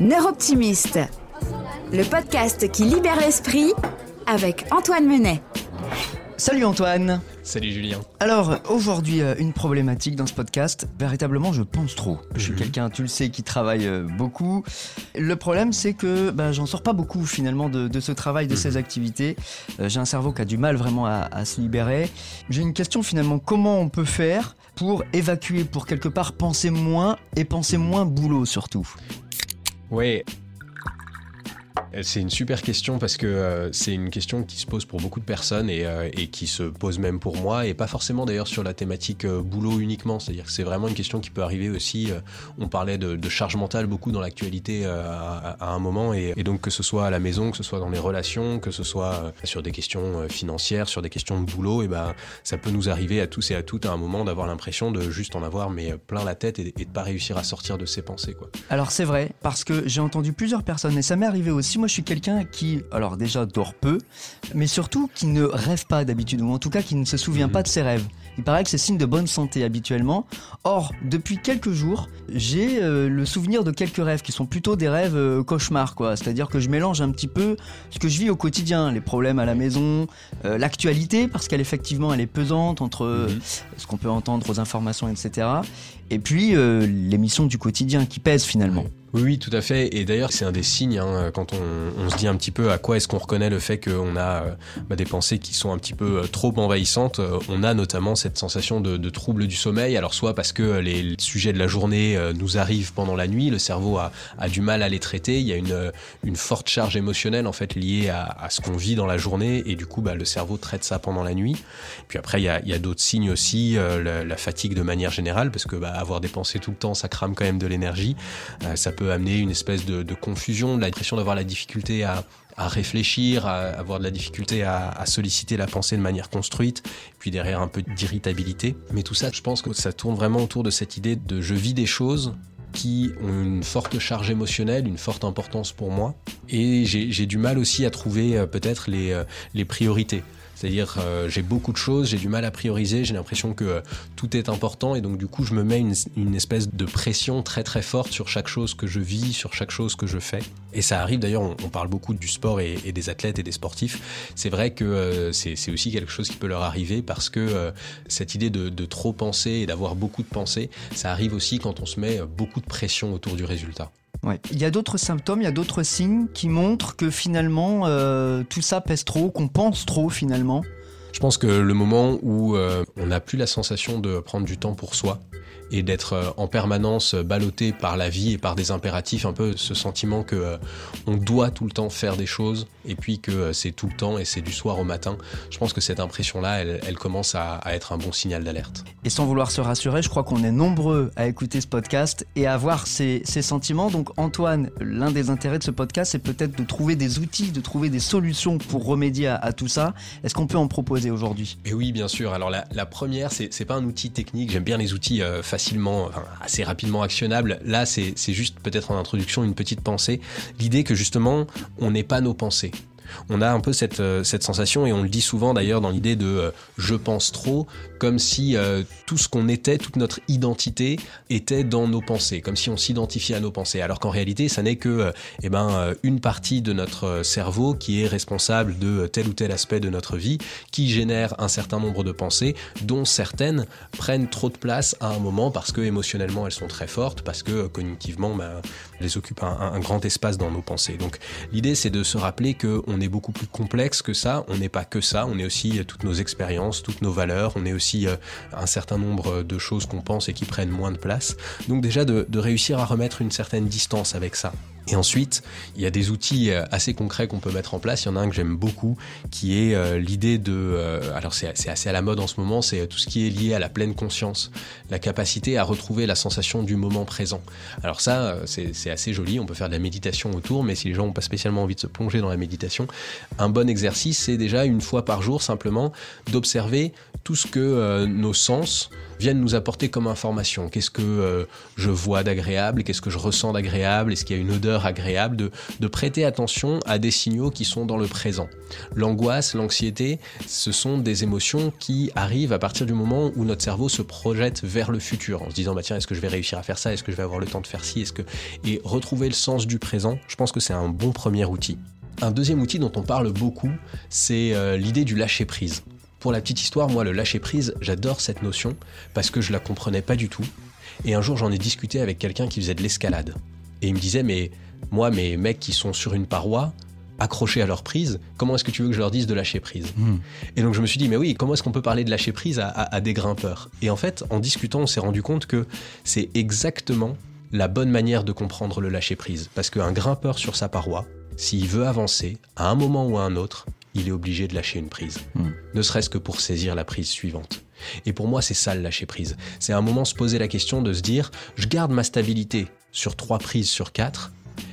Neuroptimiste, le podcast qui libère l'esprit avec Antoine Menet. Salut Antoine Salut Julien. Alors aujourd'hui euh, une problématique dans ce podcast, véritablement je pense trop. Je suis Mhm. quelqu'un, tu le sais, qui travaille euh, beaucoup. Le problème c'est que ben, j'en sors pas beaucoup finalement de, de ce travail, de Mhm. ces activités. Euh, J'ai un cerveau qui a du mal vraiment à, à se libérer. J'ai une question finalement, comment on peut faire pour évacuer, pour quelque part penser moins et penser moins boulot surtout? Ouais. Euh, C'est une super question parce que euh, c'est une question qui se pose pour beaucoup de personnes et, euh, et qui se pose même pour moi et pas forcément d'ailleurs sur la thématique boulot uniquement. C'est-à-dire que c'est vraiment une question qui peut arriver aussi. on parlait de, charge mentale beaucoup dans l'actualité à, un moment et, donc que ce soit à la maison, que ce soit dans les relations, que ce soit sur des questions financières, sur des questions de boulot, et ben ça peut nous arriver à tous et à toutes à un moment d'avoir l'impression de juste en avoir mais plein la tête et, et de pas réussir à sortir de ses pensées. Alors c'est vrai, parce que j'ai entendu plusieurs personnes, et ça m'est arrivé aussi, moi je suis quelqu'un qui, alors déjà dort peu, mais surtout qui ne rêve pas d'habitude, ou en tout cas qui ne se souvient Mhm. pas de ses rêves. Il paraît que c'est signe de bonne santé habituellement. Or, depuis quelques jours, j'ai euh, le souvenir de quelques rêves qui sont plutôt des rêves euh, cauchemars, quoi. C'est-à-dire que je mélange un petit peu ce que je vis au quotidien, les problèmes à la maison, euh, l'actualité, parce qu'elle effectivement elle est pesante entre Mhm. ce qu'on peut entendre aux informations, etc. Et puis l'émission du quotidien qui pèse finalement. Oui, oui, tout à fait. Et d'ailleurs, c'est un des signes hein, quand on, on se dit un petit peu à quoi est-ce qu'on reconnaît le fait qu'on a euh, bah, des pensées qui sont un petit peu euh, trop envahissantes. Euh, on a notamment cette sensation de, de trouble du sommeil. Alors soit parce que les sujets de la journée nous arrivent pendant la nuit, le cerveau a, a du mal à les traiter. Il y a une, une forte charge émotionnelle en fait liée à, à ce qu'on vit dans la journée et du coup, bah, le cerveau traite ça pendant la nuit. Puis après, il y a, y a d'autres signes aussi, la, fatigue de manière générale, parce que bah, avoir des pensées tout le temps, ça crame quand même de l'énergie. Ça peut amener une espèce de, confusion, de l'impression d'avoir la difficulté à, à réfléchir, à avoir de la difficulté à, à solliciter la pensée de manière construite, puis derrière un peu d'irritabilité. Mais tout ça, je pense que ça tourne vraiment autour de cette idée de je vis des choses qui ont une forte charge émotionnelle, une forte importance pour moi, et j'ai j'ai du mal aussi à trouver euh, peut-être les, euh, les priorités. C'est-à-dire, euh, j'ai beaucoup de choses, j'ai du mal à prioriser, j'ai l'impression que euh, tout est important et donc du coup, je me mets une, espèce de pression très très forte sur chaque chose que je vis, sur chaque chose que je fais. Et ça arrive d'ailleurs, on, parle beaucoup du sport et, des athlètes et des sportifs. C'est vrai que euh, c'est aussi quelque chose qui peut leur arriver parce que cette idée de, de trop penser et d'avoir beaucoup de pensées, ça arrive aussi quand on se met beaucoup de pression autour du résultat. Ouais. Il y a d'autres symptômes, il y a d'autres signes qui montrent que finalement euh, tout ça pèse trop, qu'on pense trop finalement. Je pense que le moment où euh, on n'a plus la sensation de prendre du temps pour soi et d'être euh, en permanence ballotté par la vie et par des impératifs, un peu ce sentiment que euh, on doit tout le temps faire des choses et puis que euh, c'est tout le temps et c'est du soir au matin. Je pense que cette impression-là, elle, elle commence à, à être un bon signal d'alerte. Et sans vouloir se rassurer, je crois qu'on est nombreux à écouter ce podcast et à avoir ces, ces sentiments. Donc Antoine, l'un des intérêts de ce podcast, c'est peut-être de trouver des outils, de trouver des solutions pour remédier à, à tout ça. Est-ce qu'on peut en proposer aujourd'hui? Et oui, bien sûr. Alors la, la première, c'est pas un outil technique. J'aime bien les outils euh, facilement, assez rapidement actionnables. Là, c'est juste peut-être en introduction une petite pensée. L'idée que justement, on n'est pas nos pensées. On a un peu cette, euh, cette sensation, et on le dit souvent d'ailleurs dans l'idée de euh, je pense trop, comme si euh, tout ce qu'on était, toute notre identité était dans nos pensées, comme si on s'identifiait à nos pensées. Alors qu'en réalité, ça n'est que eh ben, une partie de notre cerveau qui est responsable de tel ou tel aspect de notre vie, qui génère un certain nombre de pensées, dont certaines prennent trop de place à un moment parce que émotionnellement elles sont très fortes, parce que cognitivement ben, elles occupent un, un grand espace dans nos pensées. Donc l'idée c'est de se rappeler qu'on beaucoup plus complexe que ça, on n'est pas que ça, on est aussi euh, toutes nos expériences, toutes nos valeurs, on est aussi euh, un certain nombre de choses qu'on pense et qui prennent moins de place. Donc déjà de réussir à remettre une certaine distance avec ça. Et ensuite, il y a des outils euh, assez concrets qu'on peut mettre en place. Il y en a un que j'aime beaucoup, qui est euh, l'idée de... euh, alors c'est assez à la mode en ce moment, c'est tout ce qui est lié à la pleine conscience, la capacité à retrouver la sensation du moment présent. Alors ça, c'est assez joli, on peut faire de la méditation autour, mais si les gens n'ont pas spécialement envie de se plonger dans la méditation, un bon exercice, c'est déjà une fois par jour simplement d'observer tout ce que nos sens viennent nous apporter comme information. Qu'est-ce que je vois d'agréable Qu'est-ce que je ressens d'agréable Est-ce qu'il y a une odeur d'odeurs agréables, de, de prêter attention à des signaux qui sont dans le présent. L'angoisse, l'anxiété, ce sont des émotions qui arrivent à partir du moment où notre cerveau se projette vers le futur, en se disant bah tiens est-ce que je vais réussir à faire ça, est-ce que je vais avoir le temps de faire ci, est-ce que et retrouver le sens du présent. Je pense que c'est un bon premier outil. Un deuxième outil dont on parle beaucoup, c'est euh, l'idée du lâcher prise. Pour la petite histoire, moi, le lâcher prise, j'adore cette notion parce que je la comprenais pas du tout. Et un jour, j'en ai discuté avec quelqu'un qui faisait de l'escalade. Et il me disait, mais moi, mes mecs qui sont sur une paroi, accrochés à leur prise, comment est-ce que tu veux que je leur dise de lâcher prise Hmm. Et donc je me suis dit, mais oui, comment est-ce qu'on peut parler de lâcher prise à, à- à des grimpeurs Et en fait, en discutant, on s'est rendu compte que c'est exactement la bonne manière de comprendre le lâcher prise. Parce qu'un grimpeur sur sa paroi, s'il veut avancer, à un moment ou à un autre, il est obligé de lâcher une prise. Hmm. Ne serait-ce que pour saisir la prise suivante. Et pour moi, c'est ça le lâcher prise. C'est un moment se poser la question de se dire, je garde ma stabilité sur trois prises sur quatre,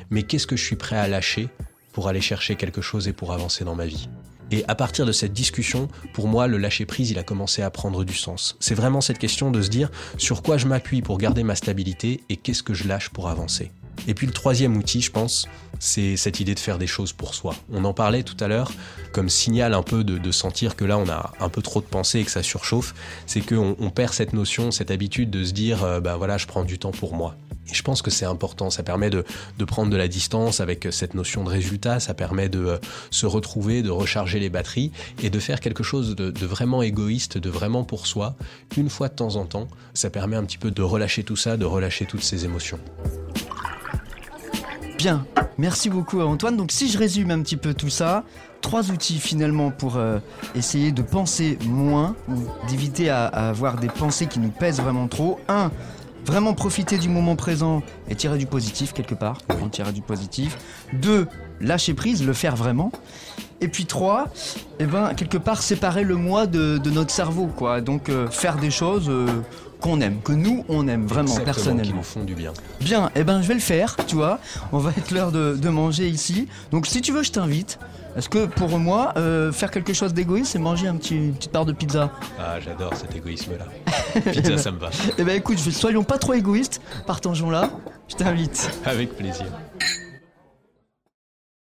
mais qu'est-ce que je suis prêt à lâcher pour aller chercher quelque chose et pour avancer dans ma vie? Et à partir de cette discussion, pour moi, le lâcher prise, il a commencé à prendre du sens. C'est vraiment cette question de se dire sur quoi je m'appuie pour garder ma stabilité et qu'est-ce que je lâche pour avancer? Et puis le troisième outil, je pense, c'est cette idée de faire des choses pour soi. On en parlait tout à l'heure comme signal un peu de, sentir que là on a un peu trop de pensée et que ça surchauffe, c'est qu'on on perd cette notion, cette habitude de se dire, euh, bah voilà, je prends du temps pour moi. Et je pense que c'est important, ça permet de, de prendre de la distance avec cette notion de résultat, ça permet de euh, se retrouver, de recharger les batteries et de faire quelque chose de, de vraiment égoïste, de vraiment pour soi, une fois de temps en temps. Ça permet un petit peu de relâcher tout ça, de relâcher toutes ces émotions. Bien, merci beaucoup Antoine. Donc si je résume un petit peu tout ça, trois outils finalement pour euh, essayer de penser moins ou d'éviter à, avoir des pensées qui nous pèsent vraiment trop. Un, vraiment profiter du moment présent et tirer du positif quelque part. Tirer du positif. Deux, lâcher prise, le faire vraiment. Et puis trois, eh ben quelque part séparer le moi de, de notre cerveau quoi. Donc euh, faire des choses euh, qu'on aime, que nous on aime vraiment Exactement, qui personnellement. nous font du bien. Bien, eh ben je vais le faire, tu vois. On va être l'heure de, de manger ici. Donc si tu veux, je t'invite. Parce que pour moi, euh, faire quelque chose d'égoïste, c'est manger un petit, une petite part de pizza? Ah, j'adore cet égoïsme-là. Pizza, ça me va. Eh ben écoute, soyons pas trop égoïstes. Partageons là. Je t'invite. Avec plaisir.